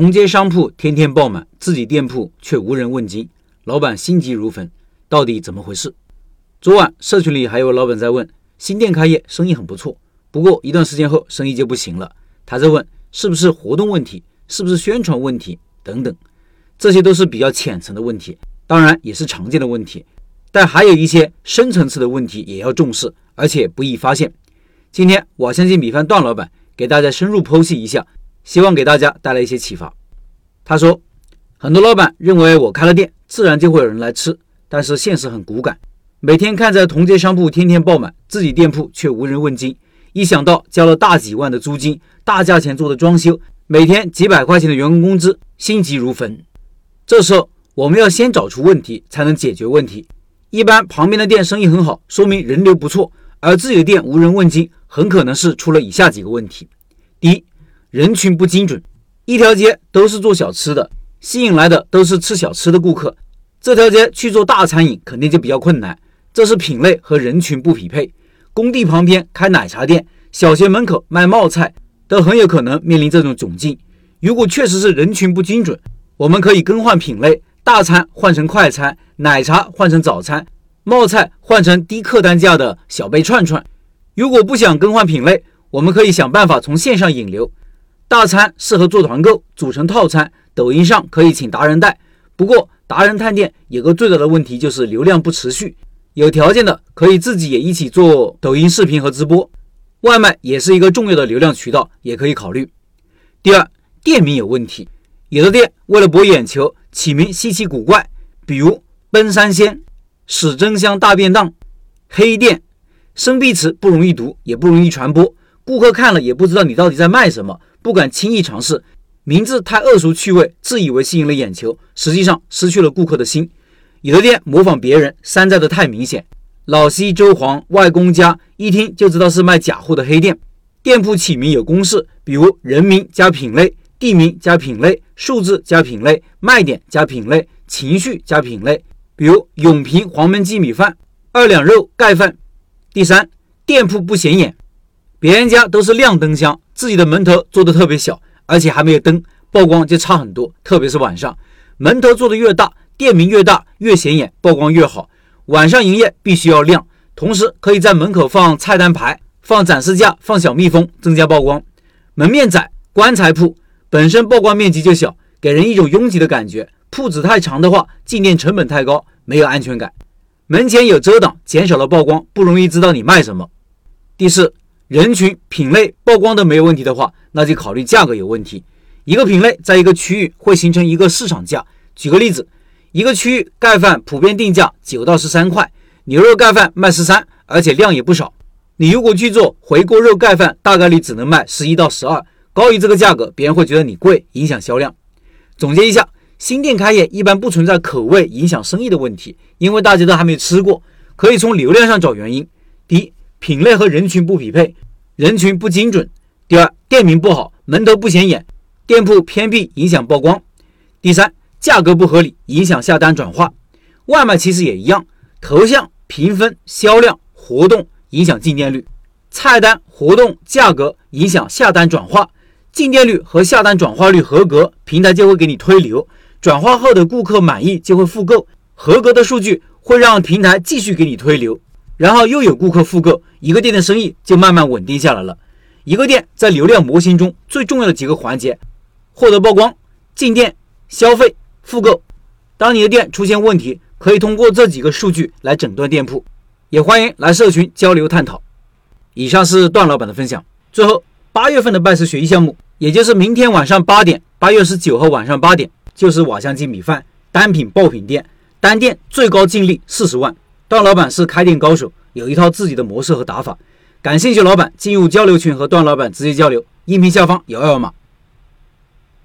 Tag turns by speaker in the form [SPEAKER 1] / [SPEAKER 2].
[SPEAKER 1] 同街商铺天天爆满，自己店铺却无人问津，老板心急如焚，到底怎么回事？昨晚社区里还有老板在问，新店开业生意很不错，不过一段时间后生意就不行了。他在问是不是活动问题，是不是宣传问题等等，这些都是比较浅层的问题，当然也是常见的问题，但还有一些深层次的问题也要重视，而且不易发现。今天我相信米饭段老板给大家深入剖析一下。希望给大家带来一些启发。他说，很多老板认为我开了店，自然就会有人来吃，但是现实很骨感。每天看着同街商铺天天爆满，自己店铺却无人问津。一想到交了大几万的租金，大价钱做的装修，每天几百块钱的员工工资，心急如焚。这时候我们要先找出问题，才能解决问题。一般旁边的店生意很好，说明人流不错，而自己的店无人问津，很可能是出了以下几个问题：第一，人群不精准，一条街都是做小吃的，吸引来的都是吃小吃的顾客。这条街去做大餐饮，肯定就比较困难。这是品类和人群不匹配。工地旁边开奶茶店，小学门口卖冒菜，都很有可能面临这种窘境。如果确实是人群不精准，我们可以更换品类，大餐换成快餐，奶茶换成早餐，冒菜换成低客单价的小杯串串。如果不想更换品类，我们可以想办法从线上引流。大餐适合做团购，组成套餐，抖音上可以请达人带。不过达人探店有个最大的问题，就是流量不持续。有条件的可以自己也一起做抖音视频和直播，外卖也是一个重要的流量渠道，也可以考虑。第二，店名有问题，有的店为了博眼球，起名稀奇古怪，比如奔三鲜、史珍香大便当、黑店，生僻词不容易读，也不容易传播，顾客看了也不知道你到底在卖什么。不敢轻易尝试，名字太恶俗趣味，自以为吸引了眼球，实际上失去了顾客的心。有的店模仿别人，山寨的太明显，老西周黄外公家，一听就知道是卖假货的黑店。店铺起名有公式，比如人名加品类，地名加品类，数字加品类，卖点加品类，情绪加品类。比如永平黄焖鸡米饭，二两肉盖饭。第三，店铺不显眼，别人家都是亮灯箱。自己的门头做的特别小，而且还没有灯，曝光就差很多。特别是晚上，门头做的越大，店名越大，越显眼，曝光越好。晚上营业必须要亮，同时可以在门口放菜单牌、放展示架、放小蜜蜂，增加曝光。门面窄，棺材铺本身曝光面积就小，给人一种拥挤的感觉。铺子太长的话，进店成本太高，没有安全感。门前有遮挡，减少了曝光，不容易知道你卖什么。第四。人群、品类曝光都没有问题的话，那就考虑价格有问题。一个品类在一个区域会形成一个市场价。举个例子，一个区域盖饭普遍定价九到十三块，牛肉盖饭卖十三，而且量也不少。你如果去做回锅肉盖饭，大概率只能卖十一到十二，高于这个价格，别人会觉得你贵，影响销量。总结一下，新店开业一般不存在口味影响生意的问题，因为大家都还没吃过，可以从流量上找原因。第一。品类和人群不匹配，人群不精准。第二，店名不好，门头不显眼，店铺偏僻影响曝光。第三，价格不合理，影响下单转化。外卖其实也一样，头像、评分、销量、活动影响进店率，菜单、活动、价格影响下单转化。进店率和下单转化率合格，平台就会给你推流；转化后的顾客满意就会复购，合格的数据会让平台继续给你推流。然后又有顾客复购，一个店的生意就慢慢稳定下来了。一个店在流量模型中最重要的几个环节：获得曝光、进店、消费、复购。当你的店出现问题，可以通过这几个数据来诊断店铺。也欢迎来社群交流探讨。以上是段老板的分享。最后，八月份的拜师学艺项目，也就是明天晚上八点，八月十九号晚上八点，就是瓦香鸡米饭单品爆品店，单店最高净利四十万。段老板是开店高手，有一套自己的模式和打法。感兴趣老板进入交流群和段老板直接交流，音频下方有二维码。